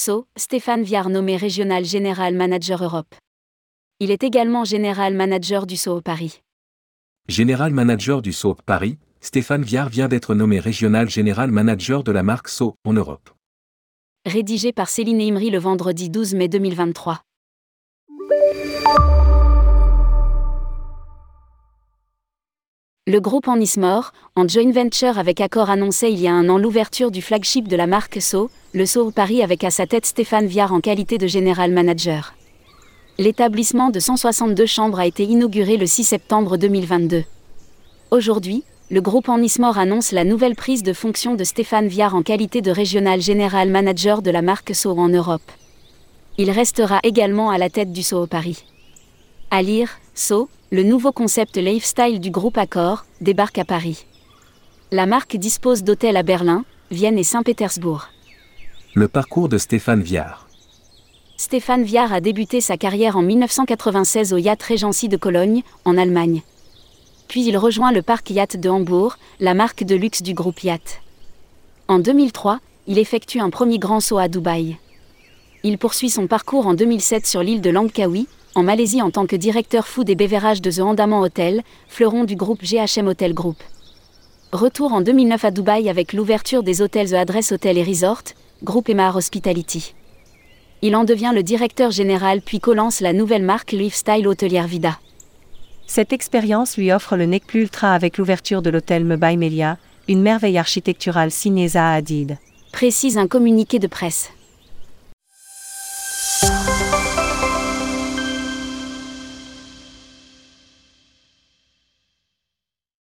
So, Stéphane Viard nommé Régional Général Manager Europe. Il est également Général Manager du SO Paris. Général Manager du SO Paris, Stéphane Viard vient d'être nommé Régional Général Manager de la marque SO en Europe. Rédigé par Céline Imri le vendredi 12 mai 2023. Le groupe Anismore, en joint venture avec Accor annonçait il y a un an l'ouverture du flagship de la marque So, le So Paris avec à sa tête Stéphane Viard en qualité de général manager. L'établissement de 162 chambres a été inauguré le 6 septembre 2022. Aujourd'hui, le groupe Anismore annonce la nouvelle prise de fonction de Stéphane Viard en qualité de régional général manager de la marque So en Europe. Il restera également à la tête du So Paris. À lire, So, le nouveau concept lifestyle du groupe Accor, débarque à Paris. La marque dispose d'hôtels à Berlin, Vienne et Saint-Pétersbourg. Le parcours de Stéphane Viard. Stéphane Viard a débuté sa carrière en 1996 au Yacht Regency de Cologne, en Allemagne. Puis il rejoint le parc Yacht de Hambourg, la marque de luxe du groupe Yacht. En 2003, il effectue un premier grand saut à Dubaï. Il poursuit son parcours en 2007 sur l'île de Langkawi, en Malaisie en tant que directeur food et bévérage de The Andaman Hotel, fleuron du groupe GHM Hotel Group. Retour en 2009 à Dubaï avec l'ouverture des hôtels The Address Hotel et Resort, groupe Emar Hospitality. Il en devient le directeur général puis co-lance la nouvelle marque Lifestyle Hôtelière Vida. Cette expérience lui offre le nec plus ultra avec l'ouverture de l'hôtel Mebai Melia, une merveille architecturale signée Zaha Hadid. Précise un communiqué de presse.